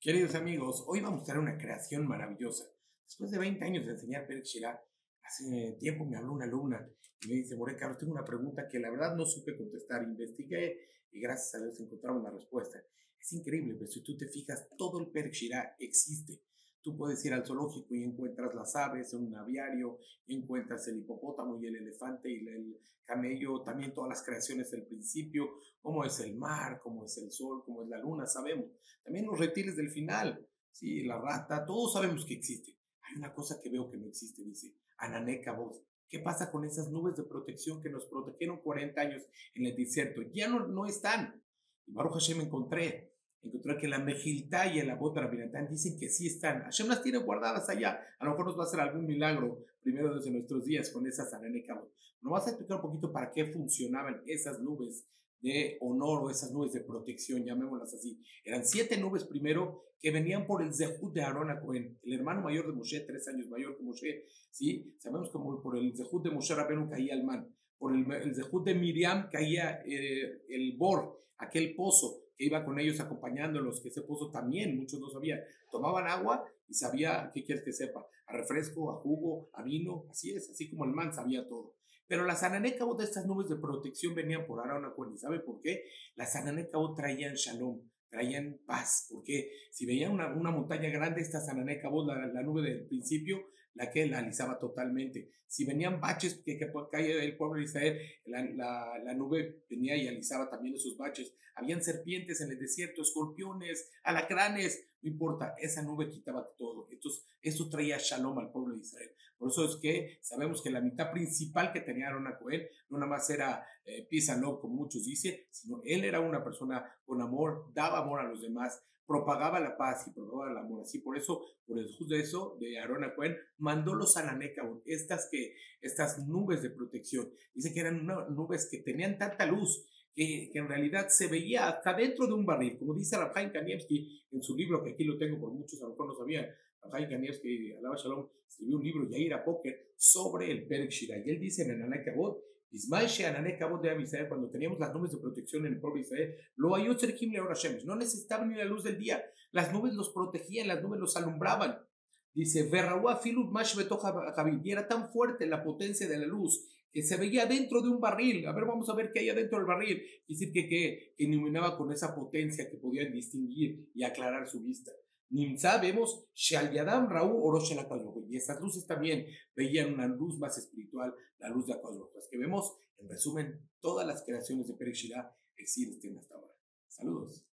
Queridos amigos, hoy vamos a tener una creación maravillosa. Después de 20 años de enseñar Perek hace tiempo me habló una alumna y me dice, More Carlos, tengo una pregunta que la verdad no supe contestar. Investigué y gracias a Dios encontramos la respuesta. Es increíble, pero si tú te fijas, todo el Perek existe. Tú puedes ir al zoológico y encuentras las aves en un aviario, encuentras el hipopótamo y el elefante y el camello, también todas las creaciones del principio, cómo es el mar, cómo es el sol, cómo es la luna, sabemos. También los reptiles del final, sí, la rata, todos sabemos que existe. Hay una cosa que veo que no existe, dice Ananeca voz. ¿Qué pasa con esas nubes de protección que nos protegieron 40 años en el desierto? Ya no, no están. Y Baruch Hashem encontré encontrar que la Mejilta y el Abot Rabinatán dicen que sí están. Hashem las tiene guardadas allá. A lo mejor nos va a hacer algún milagro primero desde nuestros días con esas Ananekabot. Nos vas a explicar un poquito para qué funcionaban esas nubes de honor o esas nubes de protección, llamémoslas así. Eran siete nubes primero que venían por el Zehut de Aarón a Cohen, el hermano mayor de Moshe, tres años mayor que Moshe, ¿sí? Sabemos que por el Zehut de Moshe Rabenu caía el man, por el, el Zehut de Miriam caía eh, el Bor, aquel pozo, que iba con ellos acompañándolos, que ese pozo también, muchos no sabían, tomaban agua y sabía, ¿qué quieres que sepa? A refresco, a jugo, a vino, así es, así como el man sabía todo. Pero las ananecabot de estas nubes de protección venían por ¿y sabe por qué? Las ananecabot traían shalom, traían paz, porque si veían una, una montaña grande, estas ananecabot, la, la nube del principio, la que la alisaba totalmente. Si venían baches que, que caía el pueblo de Israel, la, la, nube venía y alisaba también esos baches. Habían serpientes en el desierto, escorpiones, alacranes, no importa, esa nube quitaba todo. Entonces, eso traía shalom al pueblo de Israel. Por eso es que sabemos que la mitad principal que tenía Aaron Cohen no nada más era eh, como muchos dicen, sino él era una persona con amor, daba amor a los demás, propagaba la paz y propagaba el amor. Así por eso, por el de eso, de Aaron Cohen, mandó los Ananekabot, estas, que, estas nubes de protección. Dice que eran nubes que tenían tanta luz que, en realidad se veía hasta dentro de un barril, como dice Rabhaim Kanievski en su libro, que aquí lo tengo por muchos, a lo mejor no sabían, Rabhaim Kanievski, Alaba Shalom, escribió un libro, Yair Poker, sobre el Perek Shira, y él dice en Ananekabot, de cuando teníamos las nubes de protección en el pueblo de Israel, lo no necesitaban ni la luz del día, las nubes los protegían, las nubes los alumbraban. Dice, y era tan fuerte la potencia de la luz que se veía dentro de un barril. A ver, vamos a ver qué hay adentro del barril. Es decir, que, que, iluminaba con esa potencia que podían distinguir y aclarar su vista. Nimsa vemos Yadam Raúl Orosh Y estas luces también veían una luz más espiritual, la luz de Las que vemos, en resumen, todas las creaciones de Perek existen hasta ahora. Saludos.